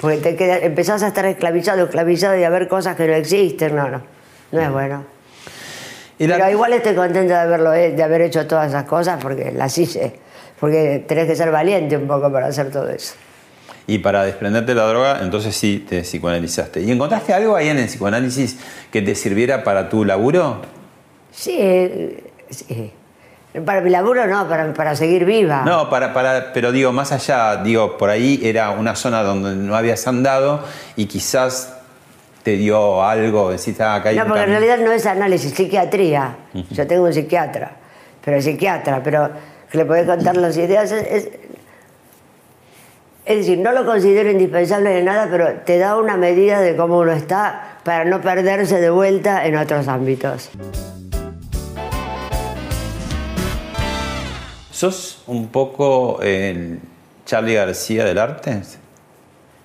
Porque te empezás a estar esclavizado, esclavizado y a ver cosas que no existen. No, no, no es bueno. Pero igual estoy contenta de, haberlo, de haber hecho todas esas cosas porque las hice. Porque tenés que ser valiente un poco para hacer todo eso. Y para desprenderte de la droga, entonces sí te psicoanalizaste. ¿Y encontraste algo ahí en el psicoanálisis que te sirviera para tu laburo? Sí, sí. Para mi laburo no, para, para seguir viva. No, para, para, pero digo, más allá, digo, por ahí era una zona donde no habías andado y quizás te dio algo, decís, ah, acá hay No, porque en camino". realidad no es análisis, psiquiatría. Yo tengo un psiquiatra, pero psiquiatra, pero que le podés contar las ideas. Es, es- es decir, no lo considero indispensable de nada, pero te da una medida de cómo uno está para no perderse de vuelta en otros ámbitos. ¿Sos un poco el Charlie García del arte?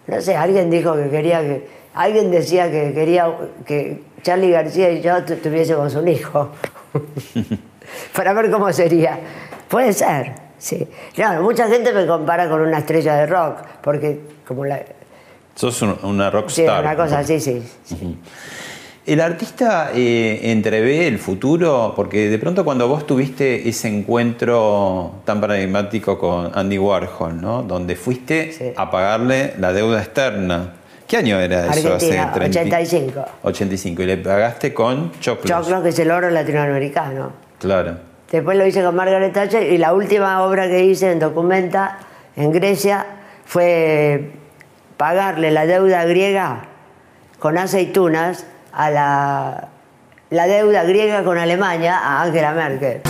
No sé, alguien dijo que quería que. Alguien decía que quería que Charlie García y yo tu- tuviésemos un hijo. Para ver cómo sería. Puede ser, sí. Claro, mucha gente me compara con una estrella de rock, porque como la. Sos un- una Sí, rockstar. una cosa así, sí. ¿El artista eh, entrevé el futuro? Porque de pronto cuando vos tuviste ese encuentro tan paradigmático con Andy Warhol, ¿no? Donde fuiste a pagarle la deuda externa. ¿Qué año era eso? Argentina, Hace 30 85. 85. Y le pagaste con choclos. Choclo, que es el oro latinoamericano. Claro. Después lo hice con Margaret Thatcher y la última obra que hice en Documenta, en Grecia, fue pagarle la deuda griega con aceitunas a la, la deuda griega con Alemania a Angela Merkel.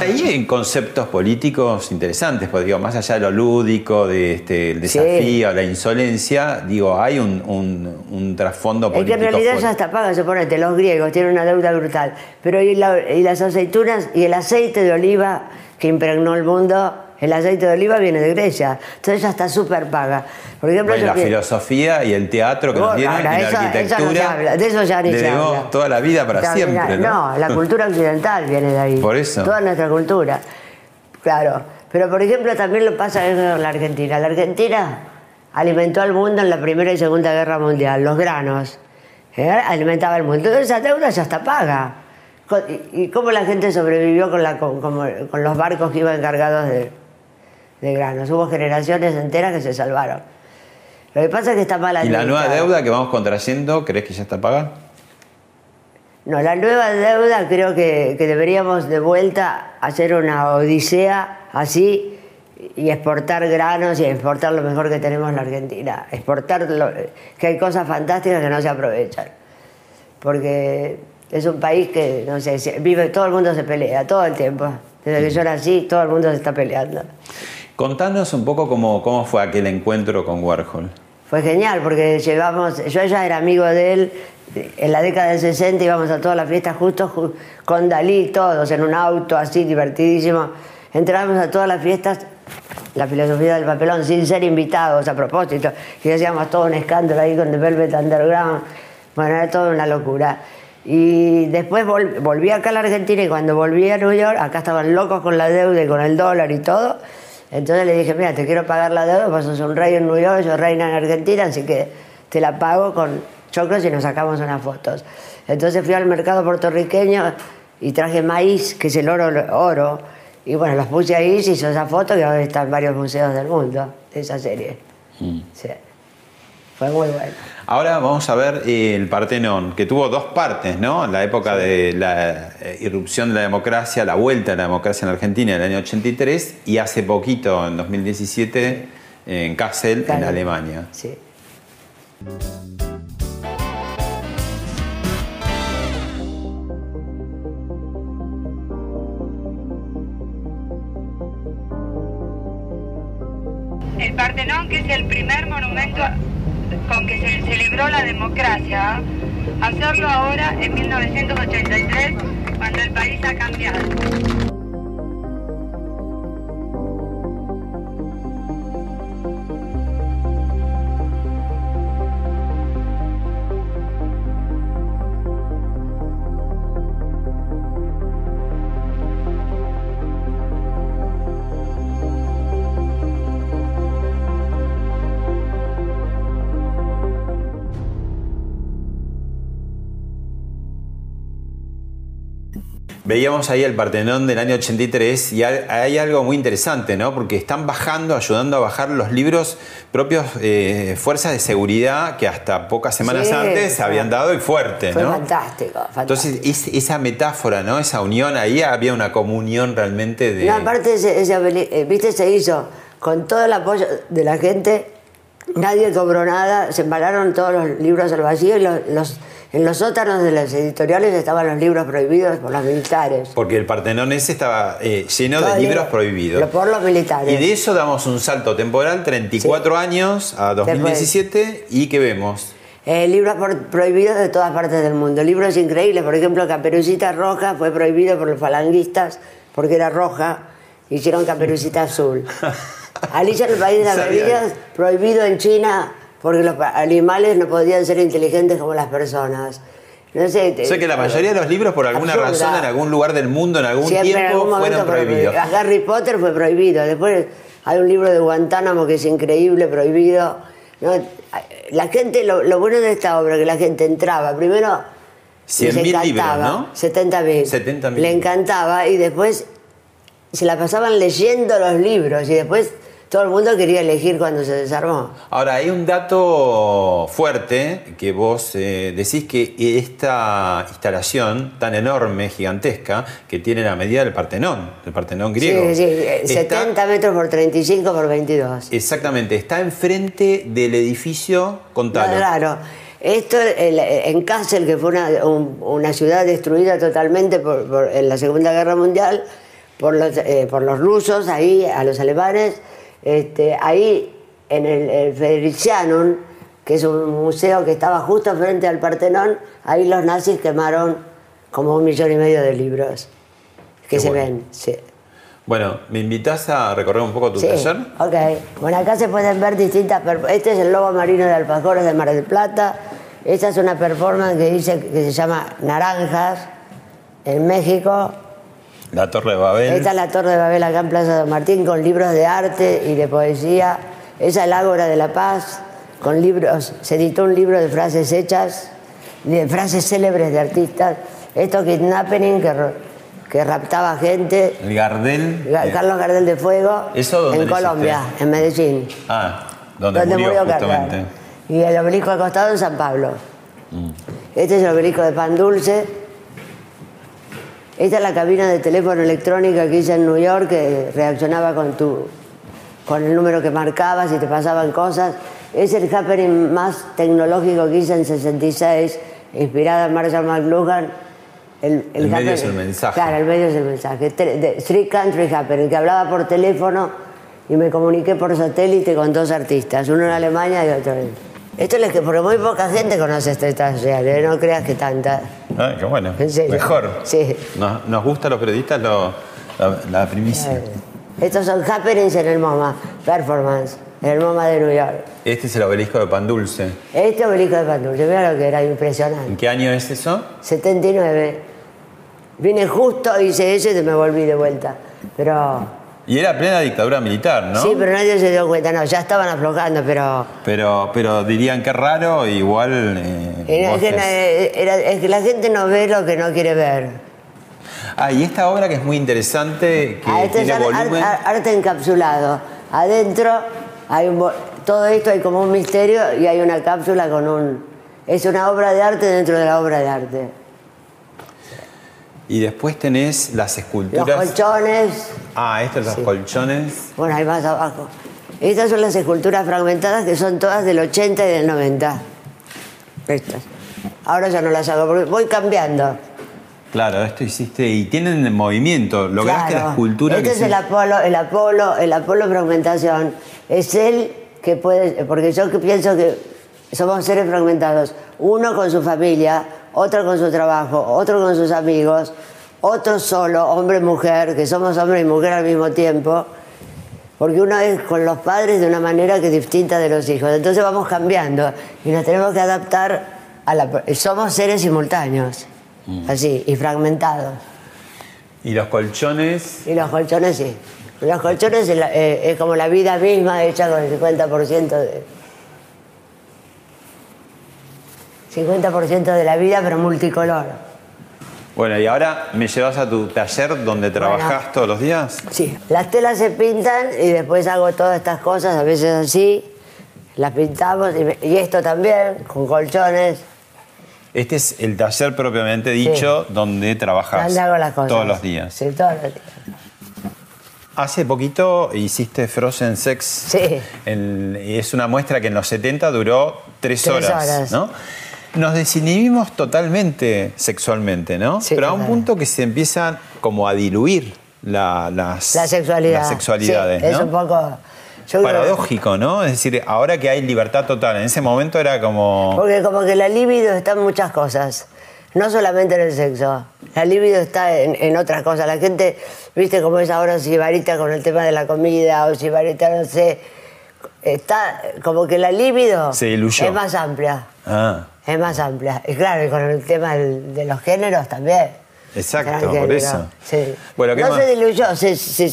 Ahí hay conceptos políticos interesantes, porque digo, más allá de lo lúdico, de este, el desafío, la insolencia, digo, hay un, un- un trasfondo Es que político. en realidad fuerte. ya está paga, suponete, los griegos tienen una deuda brutal. Pero y, la- y las aceitunas y el aceite de oliva que impregnó el mundo, el aceite de oliva viene de Grecia. Entonces ya está súper paga. Por ejemplo, Bueno, la filosofía y el teatro que nos ahora, y la eso- eso no arquitectura. habla, de eso ya ni se habla. toda la vida para Está siempre, ¿no? No, la cultura occidental viene de ahí. Por eso. Toda nuestra cultura. Claro. Pero por ejemplo también lo pasa en la Argentina. La Argentina alimentó al mundo en la Primera y Segunda Guerra Mundial, los granos. ¿eh? Alimentaba al mundo. Entonces esa deuda ya está paga. ¿Y cómo la gente sobrevivió con, la, con, como- con los barcos que iban cargados de, de granos? Hubo generaciones enteras que se salvaron. Lo que pasa es que está mal ¿Y la nueva administrado. deuda que vamos contrayendo, crees que ya está pagada? No, la nueva deuda creo que, que deberíamos de vuelta hacer una odisea así y exportar granos y exportar lo mejor que tenemos en la Argentina. Exportar, lo- que hay cosas fantásticas que no se aprovechan. Porque es un país que, no sé, vive, todo el mundo se pelea, todo el tiempo. Desde que yo nací, todo el mundo se está peleando. Contanos un poco cómo, cómo fue aquel encuentro con Warhol. Fue genial porque llegamos, yo ya era amigo de él, en la década del 60 íbamos a todas las fiestas justos ju- con Dalí, todos en un auto así divertidísimo. Entrábamos a todas las fiestas, la filosofía del papelón, sin ser invitados a propósito, y hacíamos todo un escándalo ahí con The Velvet Underground. Bueno, era toda una locura. Y después vol- volví acá a la Argentina y cuando volví a New York, acá estaban locos con la deuda y con el dólar y todo. Entonces le dije, mira, te quiero pagar la deuda, pues sos un rey en New York, yo reina en Argentina, así que te la pago con choclos y nos sacamos unas fotos. Entonces fui al mercado puertorriqueño y traje maíz, que es el oro, oro. Y bueno, los puse ahí, se hizo esa foto que ahora está en varios museos del mundo, esa serie. Sí. Fue muy bueno. Ahora vamos a ver el Partenón, que tuvo dos partes, ¿no? La época de la eh, irrupción de la democracia, la vuelta de la democracia en Argentina en el año 83 y hace poquito, en 2017, en Kassel, en. Alemania. Sí. El Partenón, que es el primer monumento con que se celebró la democracia, hacerlo ahora en 1983, cuando el país ha cambiado. Veíamos ahí el Partenón del año 83 y hay hay algo muy interesante, ¿no? Porque están bajando, ayudando a bajar los libros propios eh, fuerzas de seguridad que hasta pocas semanas Sí, antes fue- habían dado y fuerte, Fue ¿no? fantástico, fantástico. Entonces, es- esa metáfora, ¿no? Esa unión, ahí había una comunión realmente de... No, aparte, peli- eh, viste, se hizo con todo el apoyo de la gente, nadie cobró nada, se embalaron todos los libros al vacío y los, los- en los sótanos de las editoriales estaban los libros prohibidos por los militares. Porque el Partenón ese estaba eh, lleno de libros libro- prohibidos. lo- por los militares. Y de eso damos un salto temporal, 34 años a 2017, y ¿qué vemos? Eh, libros por- prohibidos de todas partes del mundo. Libros increíbles, por ejemplo, Caperucita Roja fue prohibido por los falanguistas porque era roja, hicieron Caperucita Azul. Alicia en el País de las Maravillas, prohibido en China porque los animales no podían ser inteligentes como las personas. No sé, O sea que la mayoría de los libros, por alguna Absurda. razón, en algún lugar del mundo, en algún Siempre en tiempo, algún fueron fue prohibidos. prohibido. Harry Potter fue prohibido. Después hay un libro de Guantánamo que es increíble, prohibido. No, La gente, lo, lo bueno de esta obra, que la gente entraba, primero les 100.000 libros, encantaba, ¿no? 70.000. 70.000. Le encantaba y después se la pasaban leyendo los libros y después todo el mundo quería elegir cuando se desarmó. Ahora, hay un dato fuerte que vos eh, decís que esta instalación tan enorme, gigantesca, que tiene la medida del Partenón, del Partenón griego. Sí, sí, eh, está- 70 metros por 35 por 22. Exactamente, está enfrente del edificio Contalo. Claro. Esto en Kassel, que fue una, un- una ciudad destruida totalmente por- por- en la Segunda Guerra Mundial por los, eh, por los rusos, ahí a los alemanes, este, ahí en el, el Friedrichianum, que es un museo que estaba justo frente al Partenón, ahí los nazis quemaron como un millón y medio de libros que Qué se bueno. ven. Sí. Bueno, ¿me invitas a recorrer un poco tu Sí, taller? ok. Bueno, acá se pueden ver distintas... Este es el lobo marino de alfajores de Mar del Plata. Esta es una performance que dice que se llama Naranjas en México. La Torre de Babel. Esta es la Torre de Babel acá en Plaza Don Martín con libros de arte y de poesía. Esa es el Ágora de la Paz con libros. Se editó un libro de frases hechas, de frases célebres de artistas. Esto Kidnapping que, que raptaba gente. El Gardel. Ga- Carlos Gardel de Fuego ¿Eso dónde en lo Colombia, hiciste? en Medellín. Ah, donde, murió, Carlos. justamente. Y el obelisco al costado en San Pablo. Mm. Este es el obelisco de Pan Dulce. Esta es la cabina de teléfono electrónica que hice en New York que reaccionaba con tu con el número que marcabas y te pasaban cosas. Es el happening más tecnológico que hice en 66, inspirada en Marshall McLuhan. El, El medio happening- es el mensaje. Claro, el medio es el mensaje. Three Country Happening, que hablaba por teléfono y me comuniqué por satélite con dos artistas, uno en Alemania y otro en... Esto es que, porque muy poca gente conoce este taller, ¿eh? no creas que tanta. Ah, qué bueno. Mejor. Sí. Nos, nos gusta a los periodistas lo- la, la primicia. Estos son happenings en el MoMA, performance, en el MoMA de New York. Este es el obelisco de Pan Dulce. Este obelisco de Pandulce, mira lo que era impresionante. ¿En qué año es eso? 79. Vine justo, hice eso y me volví de vuelta. Pero Y era plena dictadura militar, ¿no? Sí, pero nadie se dio cuenta, no, ya estaban aflojando, pero Pero, pero dirían que raro, igual. eh, era- es, que, era- es la gente no ve lo que no quiere ver. Ah, y esta obra que es muy interesante, que Ah, este es tiene ar- volumen. ar- arte encapsulado. Adentro hay un todo esto hay como un misterio y hay una cápsula con un. Es una obra de arte dentro de la obra de arte. Y después tenés las Los esculturas. colchones, Ah, estos los colchones. bueno, hay más abajo. Estas son las esculturas fragmentadas que son todas del 80 y del 90. Estas. Ahora ya no las hago porque voy cambiando. Claro, esto hiciste. Y tienen movimiento. Lograste Claro. la escultura Este que es se- el Apolo, el Apolo, el Apolo fragmentación. Es él que puede, porque yo que pienso que somos seres fragmentados. Uno con su familia, otro con su trabajo, otro con sus amigos, otro solo, hombre y mujer, que somos hombre y mujer al mismo tiempo. Porque uno es con los padres de una manera que es distinta de los hijos. Entonces vamos cambiando y nos tenemos que adaptar a la... Somos seres simultáneos, Mm. así, y fragmentados. Y los colchones. Y los colchones sí. Los colchones es, la- eh, es como la vida misma hecha con el 50% de. 50% de la vida, pero multicolor. Bueno, y ahora me llevas a tu taller donde trabajás todos los días. Sí. Las telas se pintan y después hago todas estas cosas, a veces así, las pintamos y, esto también, con colchones. Este es el taller propiamente dicho donde trabajas Donde hago las cosas. todos los días. Sí, todos los días. Hace poquito hiciste Frozen Sex. Sí. En- es una muestra que en los 70 duró tres, Tres horas, horas. ¿no? Nos desinhibimos totalmente sexualmente, ¿no? Pero a un punto que se empiezan como a diluir la- las, La sexualidad. las sexualidades, Sí, Es ¿no? un poco. Paradójico, ¿no? Es decir, ahora que hay libertad total, en ese momento era como... Porque como que la libido está en muchas cosas, no solamente en el sexo. La libido está en, en otras cosas. La gente, viste cómo es ahora Sibarita con el tema de la comida o Sibarita, no sé. Está como que la libido es más amplia. Ah, Es más amplia. Y claro, y con el tema de los géneros también. exacto, por eso. Sí. Bueno, ¿qué no más? se diluyó, se, se-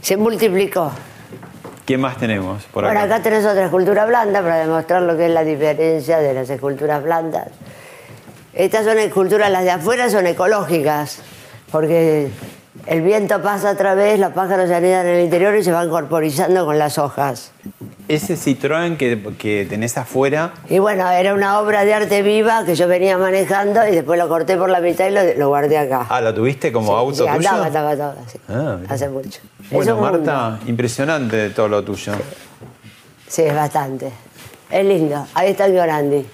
se multiplicó. ¿Qué más tenemos por Bueno, acá? acá tenés otra escultura blanda para demostrar lo que es la diferencia de las esculturas blandas. Estas son esculturas, las de afuera son ecológicas, porque el viento pasa a través, los pájaros se anidan en el interior y se van corporizando con las hojas. Ese Citroën que, que tenés afuera, Y bueno, era una obra de arte viva que yo venía manejando y después lo corté por la mitad y lo, lo guardé acá. ah, ¿la tuviste como auto Sí, tuyo? andaba, andaba, andaba, sí. Ah. Hace mucho. Bueno, mundo. Marta, impresionante todo lo tuyo. Sí, es bastante. Es lindo. Ahí está el Giorandi.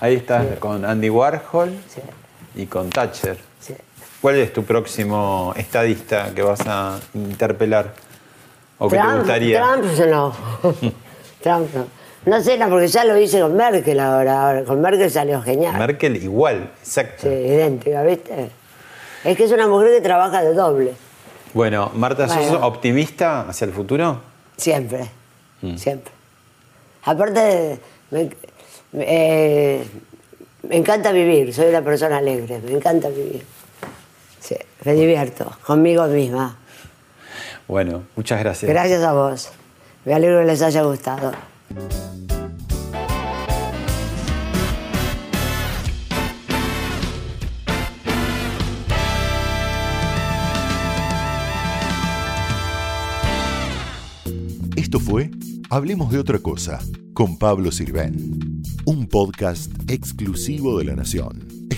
Ahí estás con Andy Warhol y con Thatcher. Sí. ¿Cuál es tu próximo estadista que vas a interpelar? ¿O que te Trump, gustaría? Trump no. Trump no. No sé, no, porque ya lo hice con Merkel ahora. ahora. Con Merkel salió genial. Merkel igual, exacto. Sí, idéntica, ¿viste? Es que es una mujer que trabaja de doble. Bueno, Marta, ¿sos Bueno. optimista hacia el futuro? Siempre. Mm. Siempre. Aparte, me- eh, me encanta vivir. Soy una persona alegre. Me encanta vivir. Sí, me divierto conmigo misma. Bueno, muchas gracias. Gracias a vos. Me alegro que les haya gustado. Esto fue Hablemos de otra cosa con Pablo Sirven, un podcast exclusivo de La Nación.